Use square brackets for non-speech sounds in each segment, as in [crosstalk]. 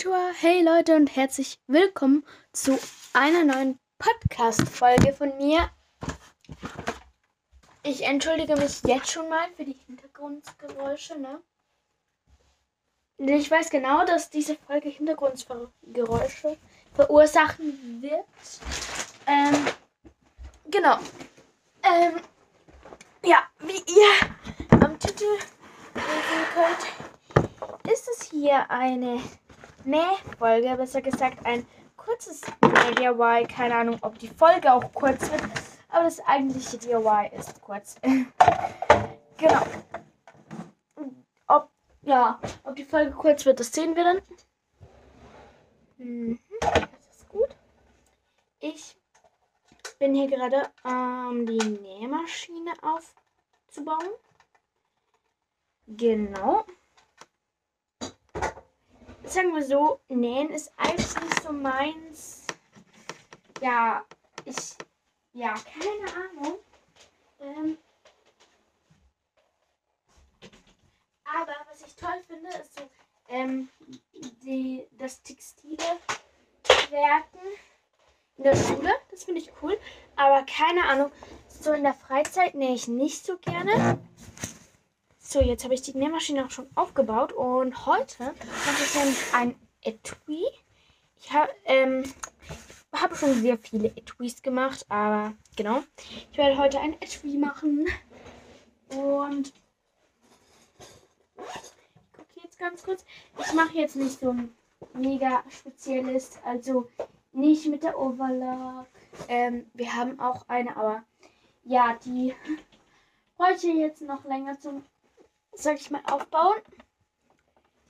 Konnichiwa, hey Leute und herzlich willkommen zu einer neuen Podcast-Folge von mir. Ich entschuldige mich jetzt schon mal für die Hintergrundgeräusche, ne? Ich weiß genau, dass diese Folge Hintergrundgeräusche verursachen wird. Ähm, genau. Ähm, ja, wie ihr am Titel lesen könnt, ist es hier eine Nähfolge, besser gesagt ein kurzes DIY. Keine Ahnung, ob die Folge auch kurz wird, aber das eigentliche DIY ist kurz. [laughs] genau. Ob, ja, ob die Folge kurz wird, das sehen wir dann. Mhm, das ist gut. Ich bin hier gerade ähm, die Nähmaschine aufzubauen. Genau. Sagen wir so, nähen ist eigentlich nicht so meins. Ja, ich, ja, keine Ahnung. Ähm, aber was ich toll finde, ist so, ähm, die, das Textile werken in der Schule. Das finde ich cool. Aber keine Ahnung, so in der Freizeit nähe ich nicht so gerne. So, jetzt habe ich die Nähmaschine auch schon aufgebaut und heute mache ich nämlich ein Etui. Ich habe ähm, hab schon sehr viele Etuis gemacht, aber genau. Ich werde heute ein Etui machen. Und ich gucke jetzt ganz kurz. Ich mache jetzt nicht so ein mega spezielles, also nicht mit der Overlock. Ähm, wir haben auch eine, aber ja, die wollte jetzt noch länger zum, sag ich mal, aufbauen.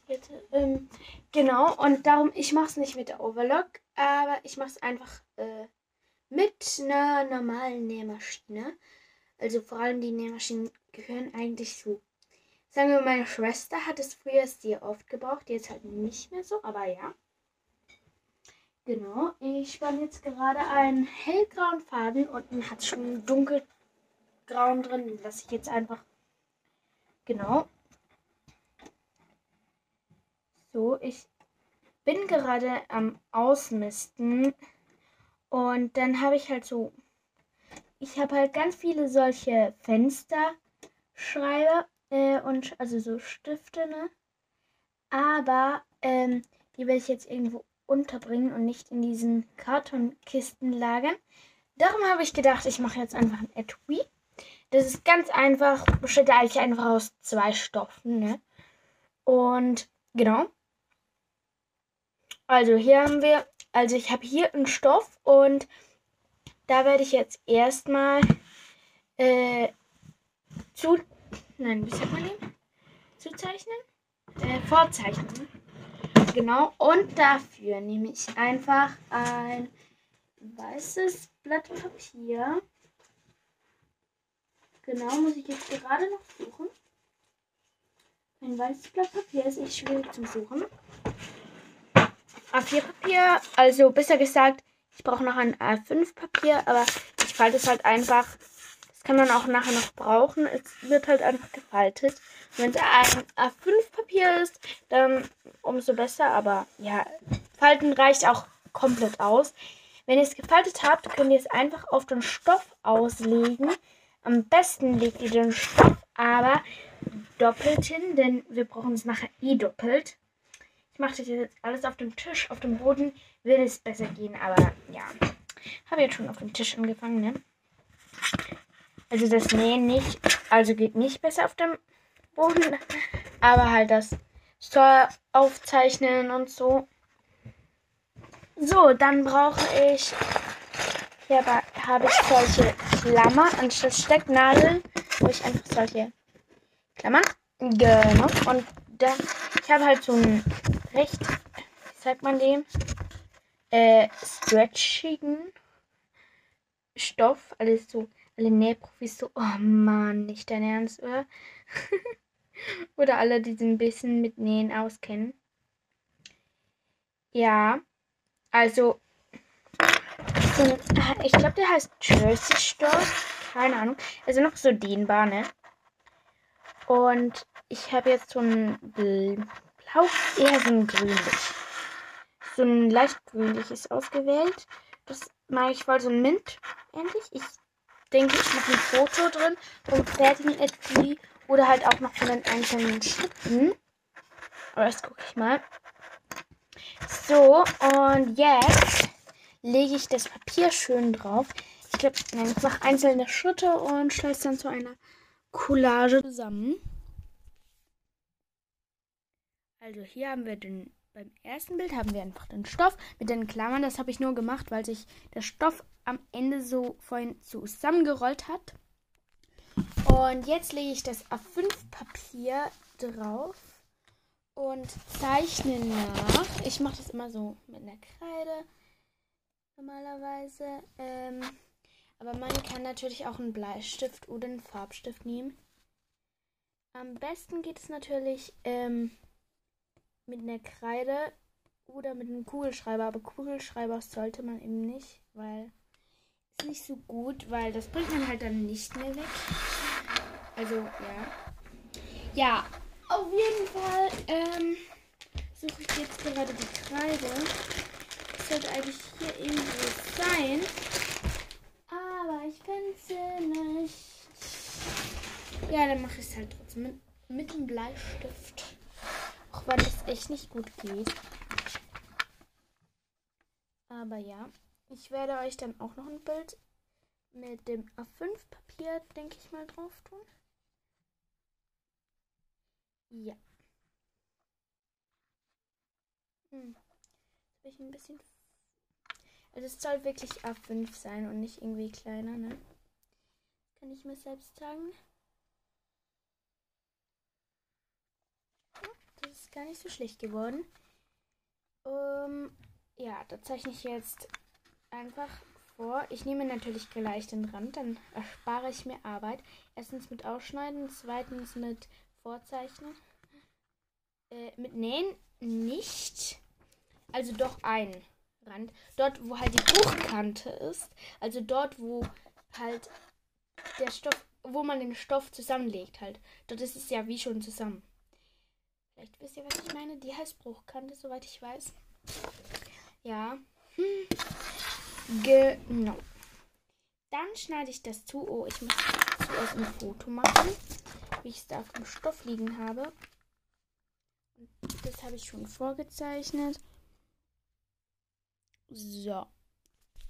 Jetzt, ähm, genau, und darum, ich mache es nicht mit der Overlock, aber ich mache es einfach äh, mit einer normalen Nähmaschine. Also vor allem die Nähmaschinen gehören eigentlich zu. Sagen wir, meine Schwester hat es früher sehr oft gebraucht, jetzt halt nicht mehr so, aber ja. Genau, ich spanne jetzt gerade einen hellgrauen Faden. Unten hat schon dunkelgrauen drin. Lasse ich jetzt einfach. Genau. So, ich bin gerade am Ausmisten. Und dann habe ich halt so. Ich habe halt ganz viele solche Fensterschreiber äh, und also so Stifte, ne? Aber ähm, die werde ich jetzt irgendwo unterbringen und nicht in diesen Kartonkisten lagern. Darum habe ich gedacht, ich mache jetzt einfach ein Etui. Das ist ganz einfach, besteht eigentlich einfach aus zwei Stoffen. Ne? Und genau. Also hier haben wir, also ich habe hier einen Stoff und da werde ich jetzt erstmal äh, zu, nein, wie sagt man den? Zuzeichnen? Äh, vorzeichnen. Genau, und dafür nehme ich einfach ein weißes Blatt Papier. Genau, muss ich jetzt gerade noch suchen. Ein weißes Blatt Papier ist echt schwierig zum Suchen. A4-Papier, also besser gesagt, ich brauche noch ein A5-Papier, aber ich falte es halt einfach. Das kann man auch nachher noch brauchen. Es wird halt einfach gefaltet. Wenn es ein A5-Papier ist, dann umso besser. Aber ja, Falten reicht auch komplett aus. Wenn ihr es gefaltet habt, könnt ihr es einfach auf den Stoff auslegen. Am besten legt ihr den Stoff aber doppelt hin, denn wir brauchen es nachher eh doppelt. Ich mache das jetzt alles auf dem Tisch, auf dem Boden würde es besser gehen, aber ja. Habe jetzt schon auf dem Tisch angefangen, ne? Also das Nähen nicht, also geht nicht besser auf dem Boden, aber halt das Store aufzeichnen und so. So, dann brauche ich, hier habe ich solche Klammern anstatt Stecknadeln, habe ich einfach solche Klammern. Genau. Und dann, ich habe halt so einen recht, wie sagt man dem, äh, stretchigen Stoff, alles so alle Nähprofis so, oh Mann, nicht dein Ernst, oder? [laughs] oder alle, die sich ein bisschen mit Nähen auskennen. Ja, also, so ich glaube, der heißt Jersey Stoff. Keine Ahnung. Also noch so dehnbar, ne? Und ich habe jetzt so ein Blau, eher so ein grünlich. so ein leicht grünliches ausgewählt. Das mag ich voll so ein Mint endlich. Ich denke, ich mache ein Foto drin vom fertigen Etui oder halt auch noch von den einzelnen Schritten. Aber das gucke ich mal. So, und jetzt lege ich das Papier schön drauf. Ich glaube, ich mache einzelne Schritte und es dann zu einer Collage zusammen. Also hier haben wir den, beim ersten Bild haben wir einfach den Stoff mit den Klammern. Das habe ich nur gemacht, weil sich der Stoff am Ende so vorhin zusammengerollt hat. Und jetzt lege ich das A5-Papier drauf und zeichne nach. Ich mache das immer so mit einer Kreide normalerweise. Ähm, aber man kann natürlich auch einen Bleistift oder einen Farbstift nehmen. Am besten geht es natürlich ähm, mit einer Kreide oder mit einem Kugelschreiber. Aber Kugelschreiber sollte man eben nicht, weil ist nicht so gut, weil das bringt man halt dann nicht mehr weg. Also ja. Ja, auf jeden Fall ähm, suche ich jetzt gerade die Kreide. Sollte eigentlich hier irgendwo sein. Aber ich finde sie nicht. Ja, dann mache ich es halt trotzdem mit, mit dem Bleistift. Auch wenn es echt nicht gut geht. Aber ja, ich werde euch dann auch noch ein Bild mit dem A5-Papier, denke ich mal, drauf tun. Ja. Hm. Jetzt bin ich ein bisschen. Also es soll wirklich A5 sein und nicht irgendwie kleiner, ne? Kann ich mir selbst sagen. Das ist gar nicht so schlecht geworden. Um, ja, da zeichne ich jetzt einfach vor. Ich nehme natürlich gleich den Rand, dann erspare ich mir Arbeit. Erstens mit Ausschneiden, zweitens mit Vorzeichnen. Äh, mit Nähen nicht. Also doch ein Rand. Dort, wo halt die Bruchkante ist. Also dort, wo halt der Stoff, wo man den Stoff zusammenlegt halt. Dort ist es ja wie schon zusammen. Vielleicht wisst ihr, was ich meine. Die heißt Bruchkante, soweit ich weiß. Ja. Hm. Genau. Dann schneide ich das zu. Oh, ich muss zuerst ein Foto machen wie ich es da auf dem Stoff liegen habe. Das habe ich schon vorgezeichnet. So.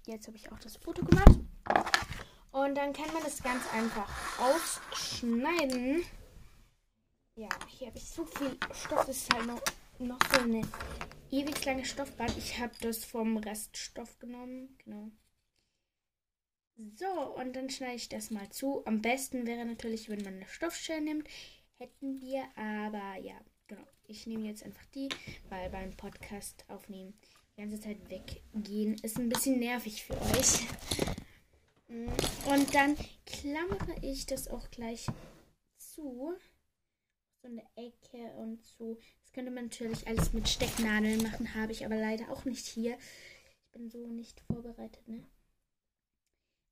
Jetzt habe ich auch das Foto gemacht. Und dann kann man das ganz einfach ausschneiden. Ja, hier habe ich so viel Stoff. Das ist halt noch, noch so eine ewig lange Stoffband. Ich habe das vom Reststoff genommen. Genau. So, und dann schneide ich das mal zu. Am besten wäre natürlich, wenn man eine Stoffschere nimmt. Hätten wir, aber ja, genau. Ich nehme jetzt einfach die, weil beim Podcast aufnehmen die ganze Zeit weggehen ist ein bisschen nervig für euch. Und dann klammere ich das auch gleich zu. So eine Ecke und so. Das könnte man natürlich alles mit Stecknadeln machen, habe ich aber leider auch nicht hier. Ich bin so nicht vorbereitet, ne?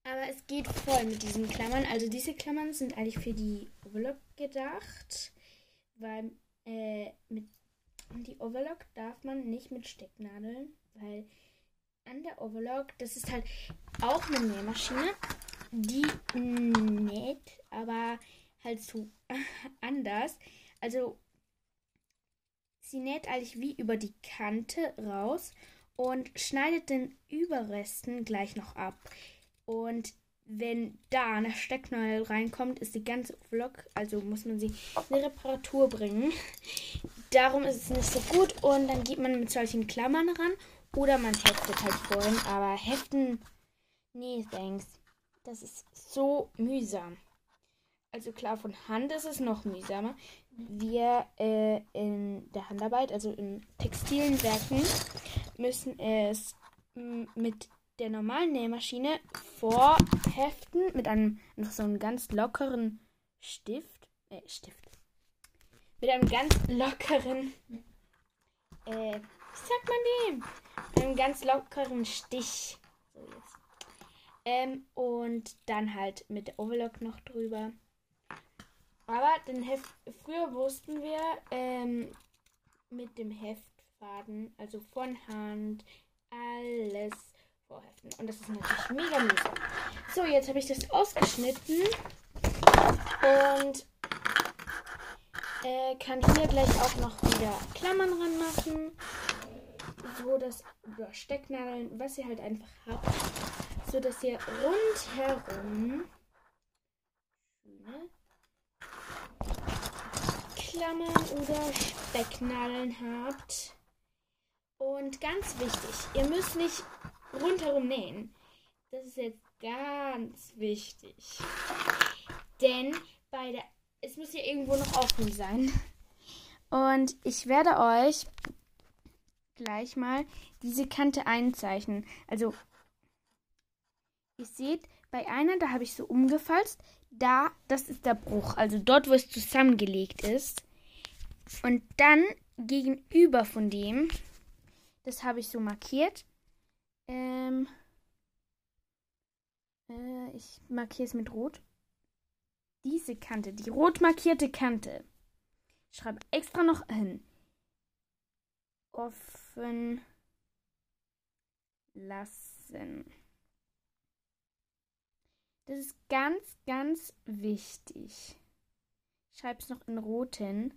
Aber es geht voll mit diesen Klammern. Also diese Klammern sind eigentlich für die Overlock gedacht. Weil äh, mit die Overlock darf man nicht mit Stecknadeln, weil an der Overlock, das ist halt auch eine Nähmaschine, die näht, aber halt so [laughs] anders. Also sie näht eigentlich wie über die Kante raus und schneidet den Überresten gleich noch ab. Und wenn da eine Stecknadel reinkommt, ist die ganze Vlog, also muss man sie in Reparatur bringen. Darum ist es nicht so gut und dann geht man mit solchen Klammern ran oder man heftet halt vorhin. Aber heften, nee, thanks. Das ist so mühsam. Also klar, von Hand ist es noch mühsamer. Wir äh, in der Handarbeit, also in textilen Werken, müssen es mit der normalen Nähmaschine vorheften mit einem einfach so einem ganz lockeren Stift. Äh, Stift. Mit einem ganz lockeren. Äh, wie sagt man dem? Mit einem ganz lockeren Stich. So jetzt. Ähm, und dann halt mit der Overlock noch drüber. Aber den Heft, früher wussten wir, ähm, mit dem Heft Faden, also von Hand, alles vorheften. Und das ist natürlich mega mühsam. So, jetzt habe ich das ausgeschnitten und äh, kann hier gleich auch noch wieder Klammern ranmachen. So, dass über Stecknadeln, was ihr halt einfach habt, so dass ihr rundherum schöne Klammern oder Stecknadeln habt. Und ganz wichtig, ihr müsst nicht rundherum nähen. Das ist jetzt ganz wichtig. Denn bei der es muss ja irgendwo noch offen sein. Und ich werde euch gleich mal diese Kante einzeichnen. Also, ihr seht, bei einer, da habe ich so umgefalzt. Da, das ist der Bruch. Also dort, wo es zusammengelegt ist. Und dann gegenüber von dem, das habe ich so markiert. Ähm, äh, ich markiere es mit Rot diese Kante, die rot markierte Kante. Ich schreibe extra noch hin. Offen lassen. Das ist ganz, ganz wichtig. Ich schreibe es noch in roten.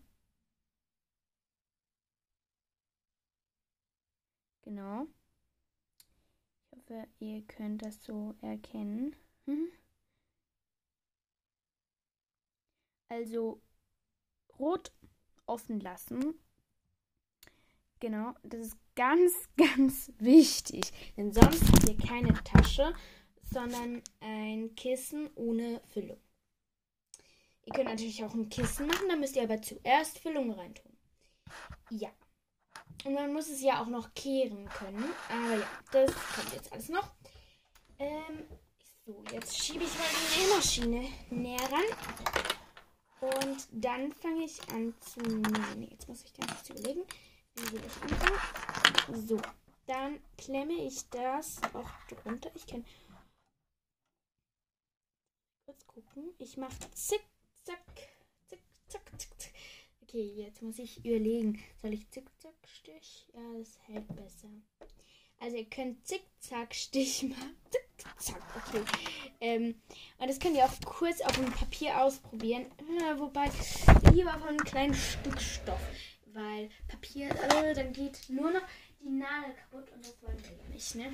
Genau. Ich hoffe, ihr könnt das so erkennen. Mhm. Also rot offen lassen. Genau, das ist ganz, [laughs] ganz wichtig. Denn sonst habt ihr keine Tasche, sondern ein Kissen ohne Füllung. Ihr könnt natürlich auch ein Kissen machen, da müsst ihr aber zuerst Füllung reintun. Ja. Und man muss es ja auch noch kehren können. Aber ja, das kommt jetzt alles noch. Ähm, so, jetzt schiebe ich mal die Nähmaschine näher ran. Und dann fange ich an zu nähen. Jetzt muss ich ganz kurz überlegen. So, dann klemme ich das auch drunter. Ich kann kurz gucken. Ich mache zick, zack, zick, zack, zick, zack. Okay, jetzt muss ich überlegen. Soll ich zick, zack, Stich? Ja, das hält besser. Also ihr könnt Zickzack-Stich machen. [laughs] Zickzack, okay. Ähm, und das könnt ihr auch kurz auf dem Papier ausprobieren. Äh, wobei, lieber auf einem kleinen Stück Stoff. Weil Papier, äh, dann geht nur noch die Nadel kaputt und das wollen wir ja nicht, ne?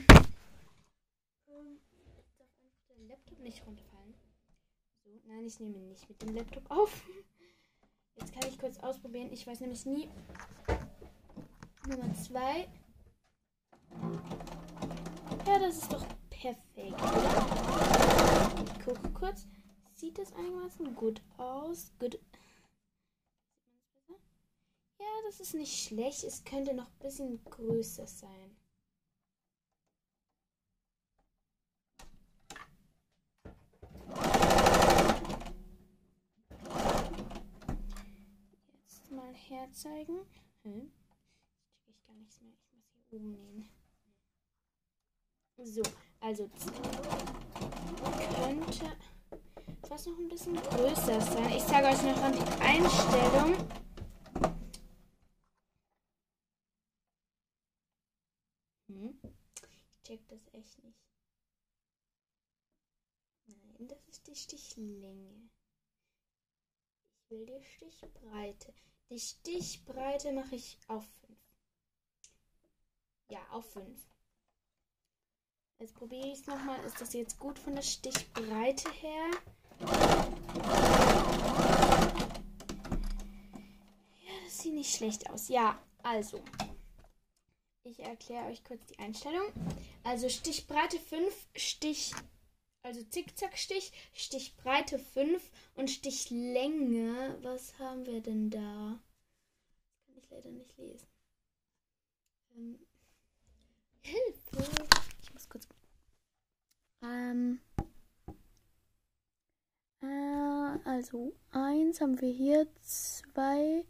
Ähm, darf einfach der Laptop nicht runterfallen. So, nein, ich nehme nicht mit dem Laptop auf. Jetzt kann ich kurz ausprobieren. Ich weiß nämlich nie. Nummer zwei. Ja, das ist doch perfekt? Ich gucke kurz. Sieht das einigermaßen gut aus? Gut. Ja, das ist nicht schlecht. Es könnte noch ein bisschen größer sein. Jetzt mal herzeigen. Hm? Jetzt check ich gar nichts mehr. Ich muss hier oben nähen. So, also könnte was noch ein bisschen größer sein. Ich sage euch noch an die Einstellung. Hm. Ich check das echt nicht. Nein, das ist die Stichlänge. Ich will die Stichbreite. Die Stichbreite mache ich auf 5. Ja, auf 5. Jetzt probiere ich es nochmal. Ist das jetzt gut von der Stichbreite her? Ja, das sieht nicht schlecht aus. Ja, also. Ich erkläre euch kurz die Einstellung. Also Stichbreite 5, Stich, also Zickzackstich, Stichbreite 5 und Stichlänge. Was haben wir denn da? Das kann ich leider nicht lesen. Ähm, Hilfe! muss kurz. Ähm. Äh, also eins haben wir hier, zwei,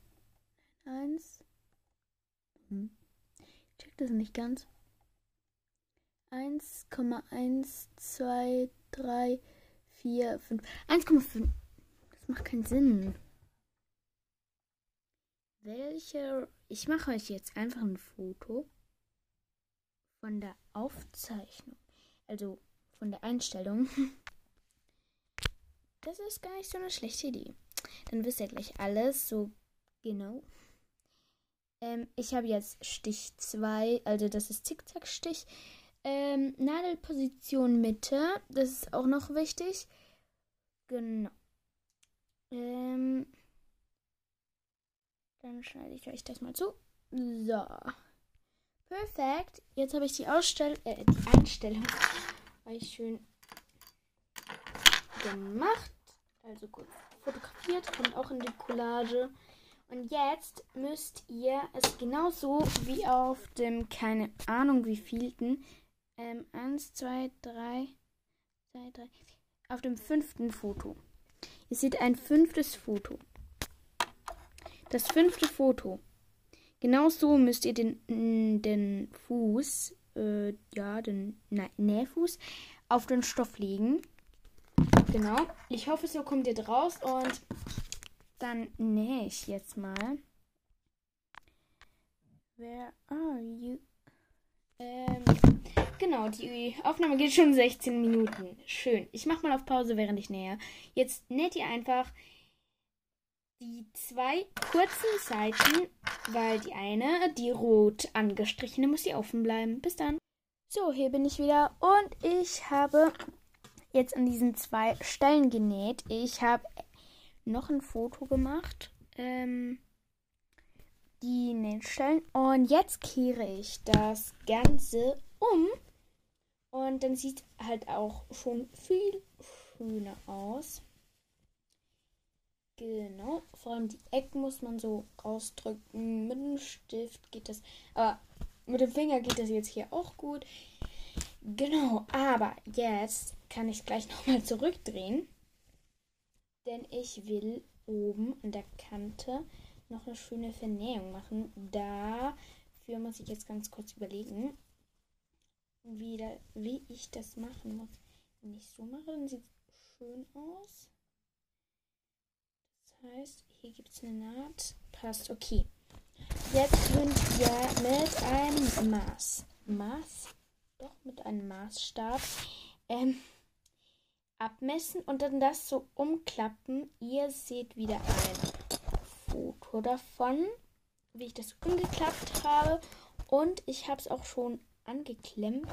eins. Hm. Ich check das nicht ganz. 1,1, 2, 4, 5. 1,5. Das macht keinen Sinn. welche. Ich mache euch jetzt einfach ein Foto von der Aufzeichnung. Also von der Einstellung. [laughs] Das ist gar nicht so eine schlechte Idee. Dann wisst ihr gleich alles so genau. Ähm, ich habe jetzt Stich 2, also das ist Zickzack-Stich. Ähm, Nadelposition Mitte, das ist auch noch wichtig. Genau. Ähm, dann schneide ich euch das mal zu. So. Perfekt. Jetzt habe ich die Ausstell äh, die Einstellung euch schön gemacht. Also gut fotografiert, kommt auch in die Collage. Und jetzt müsst ihr es genauso wie auf dem, keine Ahnung wie vielten, ähm, eins, zwei, drei, zwei, drei, auf dem fünften Foto. Ihr seht ein fünftes Foto. Das fünfte Foto. Genau so müsst ihr den, den Fuß, äh, ja, den Nähfuß auf den Stoff legen. Genau. Ich hoffe, so kommt ihr draus und dann nähe ich jetzt mal. Where are you? Ähm, genau, die Aufnahme geht schon 16 Minuten. Schön. Ich mache mal auf Pause, während ich nähe. Jetzt näht ihr einfach die zwei kurzen Seiten, weil die eine, die rot angestrichene, muss hier offen bleiben. Bis dann. So, hier bin ich wieder und ich habe jetzt an diesen zwei Stellen genäht. Ich habe noch ein Foto gemacht. Ähm, die Nähstellen. Und jetzt kehre ich das Ganze um. Und dann sieht halt auch schon viel schöner aus. Genau. Vor allem die Ecken muss man so rausdrücken. Mit dem Stift geht das. Aber mit dem Finger geht das jetzt hier auch gut. Genau. Aber jetzt kann ich gleich [laughs] nochmal zurückdrehen. Denn ich will oben an der Kante noch eine schöne Vernähung machen. Dafür muss ich jetzt ganz kurz überlegen, wie, da, wie ich das machen muss. Wenn ich so mache, dann sieht es schön aus. Das heißt, hier gibt es eine Naht. Passt, okay. Jetzt sind wir mit einem Maß. Maß? Doch, mit einem Maßstab. Ähm, abmessen und dann das so umklappen. Ihr seht wieder ein Foto davon, wie ich das umgeklappt habe. Und ich habe es auch schon angeklemmt.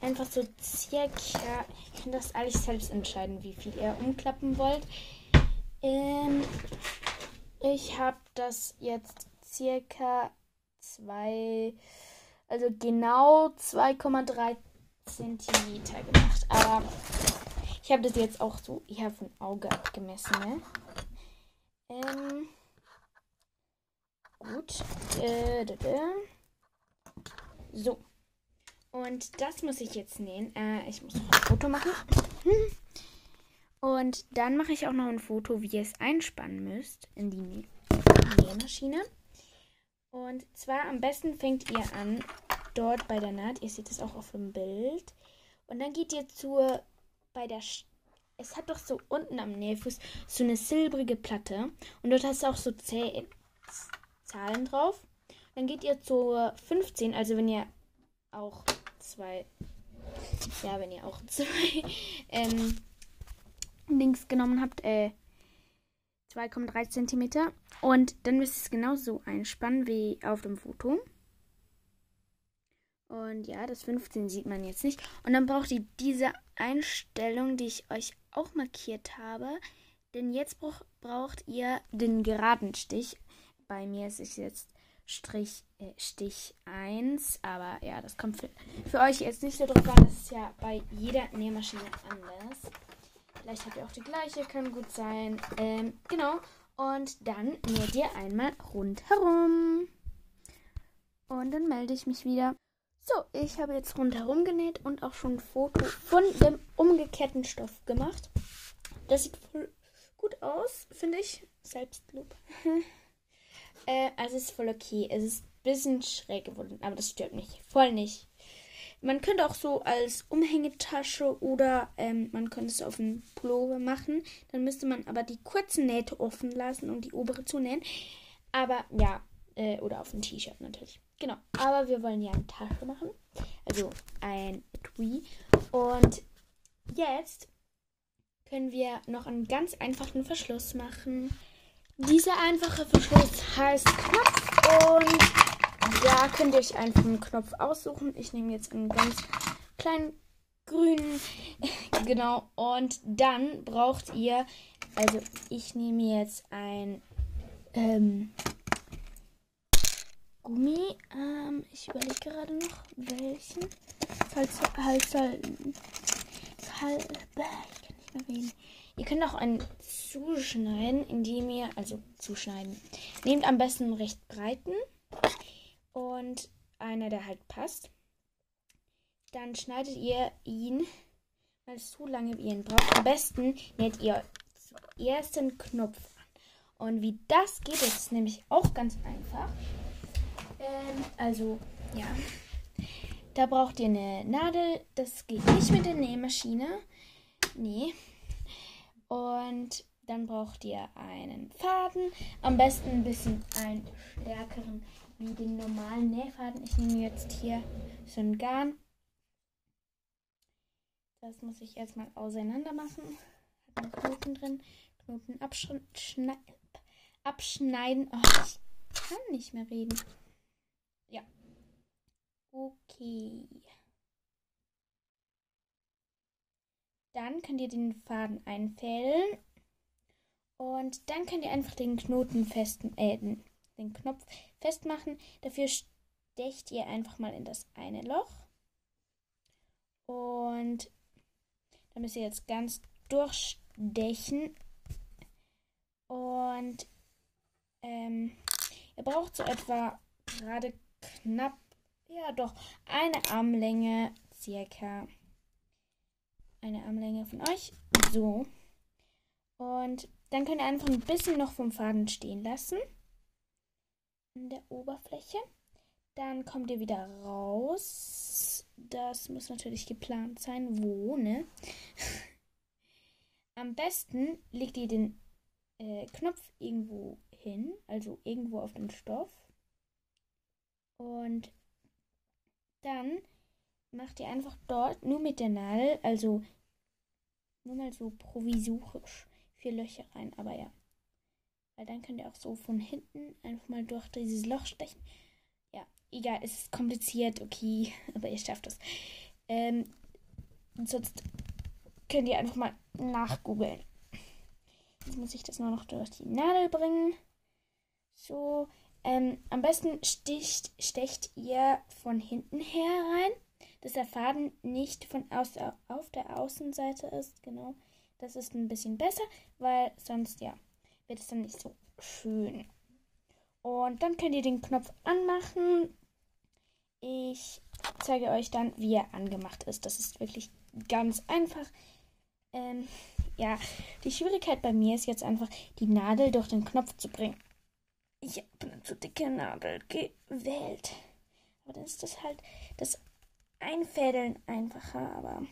Einfach so circa, ich kann das alles selbst entscheiden, wie viel ihr umklappen wollt. Ähm, ich habe das jetzt circa zwei, also genau 2,3 Zentimeter gemacht. Aber ich habe das jetzt auch so eher von Auge abgemessen, ne? Ähm. Gut. So. Und das muss ich jetzt nähen. Äh, ich muss noch ein Foto machen. Und dann mache ich auch noch ein Foto, wie ihr es einspannen müsst in die Nähmaschine. Und zwar am besten fängt ihr an, dort bei der Naht. Ihr seht es auch auf dem Bild. Und dann geht ihr zur bei der es hat doch so unten am Nähfuß so eine silbrige Platte und dort hast du auch so Zäh Zahlen drauf. Dann geht ihr zur 15, also wenn ihr auch zwei, ja, wenn ihr auch [laughs] zwei ähm, Links genommen habt, äh, 2,3 cm. Und dann müsst ihr es genauso einspannen wie auf dem Foto. Und ja, das 15 sieht man jetzt nicht. Und dann braucht ihr diese Einstellung, die ich euch auch markiert habe. Denn jetzt brauch, braucht ihr den geraden Stich. Bei mir ist es jetzt Strich, äh, Stich 1. Aber ja, das kommt für, für euch jetzt nicht so drauf an. Das ist ja bei jeder Nähmaschine anders. Vielleicht habt ihr auch die gleiche, kann gut sein. Ähm, genau. Und dann näht ihr einmal rundherum. Und dann melde ich mich wieder. So, ich habe jetzt rundherum genäht und auch schon ein Foto von dem umgekehrten Stoff gemacht. Das sieht voll gut aus, finde ich. Selbstlob. [laughs] äh, also es ist voll okay. Es ist ein bisschen schräg geworden, aber das stört mich. Voll nicht. Man könnte auch so als Umhängetasche oder ähm, man könnte es auf einen Pullover machen. Dann müsste man aber die kurzen Nähte offen lassen und die obere zunähen. Aber ja, äh, oder auf ein T-Shirt natürlich. Genau. Aber wir wollen ja eine Tasche machen. Also ein Etui. Und jetzt können wir noch einen ganz einfachen Verschluss machen. Dieser einfache Verschluss heißt Knopf und da könnt ihr euch einfach einen Knopf aussuchen. Ich nehme jetzt einen ganz kleinen grünen. [laughs] genau. Und dann braucht ihr, also ich nehme jetzt ein ähm, Gummi. Ähm, ich überlege gerade noch, welchen. Falls, halt, ich kann nicht mehr reden. Ihr könnt auch einen zuschneiden, indem ihr, also zuschneiden. Nehmt am besten einen recht breiten und einer, der halt passt. Dann schneidet ihr ihn, weil es zu lange wie ihr ihn braucht. Am besten näht ihr zuerst den Knopf an. Und wie das geht, ist nämlich auch ganz einfach. Ähm, also, ja. Da braucht ihr eine Nadel. Das geht nicht mit der Nähmaschine. Nee. Und dann braucht ihr einen Faden. Am besten ein bisschen einen stärkeren wie den normalen Nähfaden. Ich nehme jetzt hier so ein Garn. Das muss ich erstmal auseinander machen. Hat einen Knoten drin. Knoten abschneiden. abschneiden. Oh, ich kann nicht mehr reden. Ja. Okay. Dann könnt ihr den Faden einfädeln. Und dann könnt ihr einfach den Knoten fest, äh, den Knopf festmachen. Dafür stecht ihr einfach mal in das eine Loch. Und da müsst ihr jetzt ganz durchstechen. Und ähm, ihr braucht so etwa gerade knapp, ja doch, eine Armlänge circa. Eine Armlänge von euch. So. Und dann könnt ihr einfach ein bisschen noch vom Faden stehen lassen. In der Oberfläche. Dann kommt ihr wieder raus. Das muss natürlich geplant sein. Wo, ne? [laughs] Am besten legt ihr den äh, Knopf irgendwo hin, also irgendwo auf den Stoff. Und dann macht ihr einfach dort nur mit der Nadel, also nur mal so provisorisch vier Löcher rein, aber ja. Weil dann könnt ihr auch so von hinten einfach mal durch dieses Loch stechen. Ja, egal, es ist kompliziert, okay, [laughs] aber ihr schafft es. Ähm, sonst könnt ihr einfach mal nachgoogeln. Jetzt muss ich das nur noch durch die Nadel bringen. So, ähm, am besten sticht, stecht ihr von hinten her rein, dass der Faden nicht von aus, auf der Außenseite ist. Genau, das ist ein bisschen besser, weil sonst, ja, wird es dann nicht so schön. Und dann könnt ihr den Knopf anmachen. Ich zeige euch dann, wie er angemacht ist. Das ist wirklich ganz einfach. Ähm, ja, die Schwierigkeit bei mir ist jetzt einfach, die Nadel durch den Knopf zu bringen. Ich habe eine zu dicke Nadel gewählt. Aber dann ist das halt das Einfädeln einfacher. Aber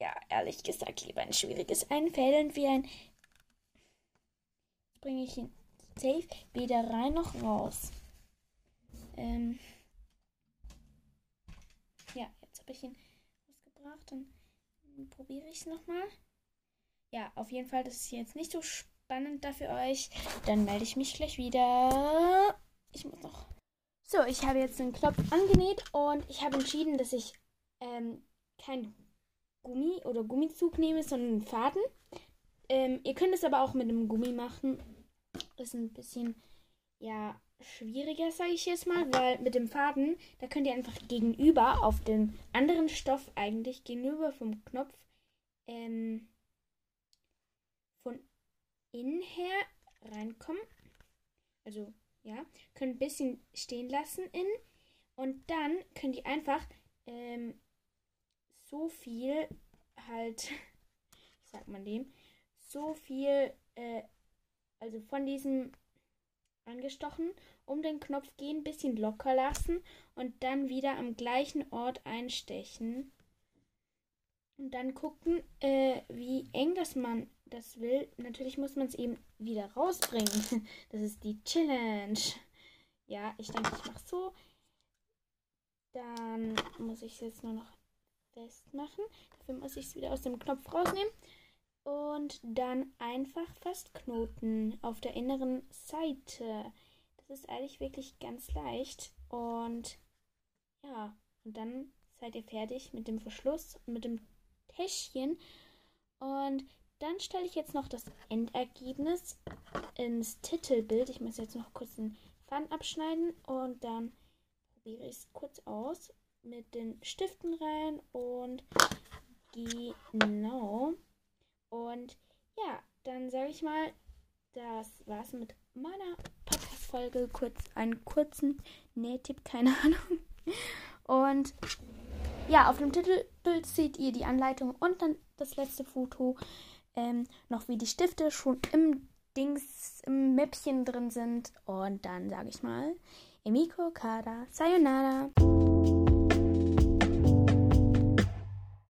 ja, ehrlich gesagt, lieber ein schwieriges Einfädeln wie ein. Bringe ich ihn safe weder rein noch raus. Ähm. Ja, jetzt habe ich ihn rausgebracht. Dann probiere ich es nochmal. Ja, auf jeden Fall, das ist jetzt nicht so spannend spannend da für euch. Dann melde ich mich gleich wieder. Ich muss noch. So, ich habe jetzt den Knopf angenäht und ich habe entschieden, dass ich ähm, kein Gummi oder Gummizug nehme, sondern einen Faden. Ähm, ihr könnt es aber auch mit einem Gummi machen. Ist ein bisschen, ja, schwieriger, sage ich jetzt mal, weil mit dem Faden, da könnt ihr einfach gegenüber auf den anderen Stoff eigentlich, gegenüber vom Knopf, ähm, innen her reinkommen. Also, ja, könnt ein bisschen stehen lassen innen. Und dann könnt ihr einfach ähm, so viel halt, [laughs] wie sagt man dem, so viel, äh, also von diesem angestochen, um den Knopf gehen, bisschen locker lassen und dann wieder am gleichen Ort einstechen. Und dann gucken, äh, wie eng das man das will, natürlich muss man es eben wieder rausbringen. [laughs] Das ist die Challenge. Ja, ich denke, ich mache so. Dann muss ich es jetzt nur noch festmachen. Dafür muss ich es wieder aus dem Knopf rausnehmen. Und dann einfach festknoten auf der inneren Seite. Das ist eigentlich wirklich ganz leicht. Und ja, und dann seid ihr fertig mit dem Verschluss, mit dem Täschchen. Und dann stelle ich jetzt noch das Endergebnis ins Titelbild. Ich muss jetzt noch kurz den Faden abschneiden und dann probiere ich es kurz aus mit den Stiften rein und genau. Und ja, dann sage ich mal, das war's mit meiner Podcast-Folge. Kurz einen kurzen Nähtipp, keine Ahnung. Und ja, auf dem Titelbild seht ihr die Anleitung und dann das letzte Foto. Ähm, noch wie die Stifte schon im Dings, im Mäppchen drin sind. Und dann sage ich mal, Emiko Kada, Sayonara.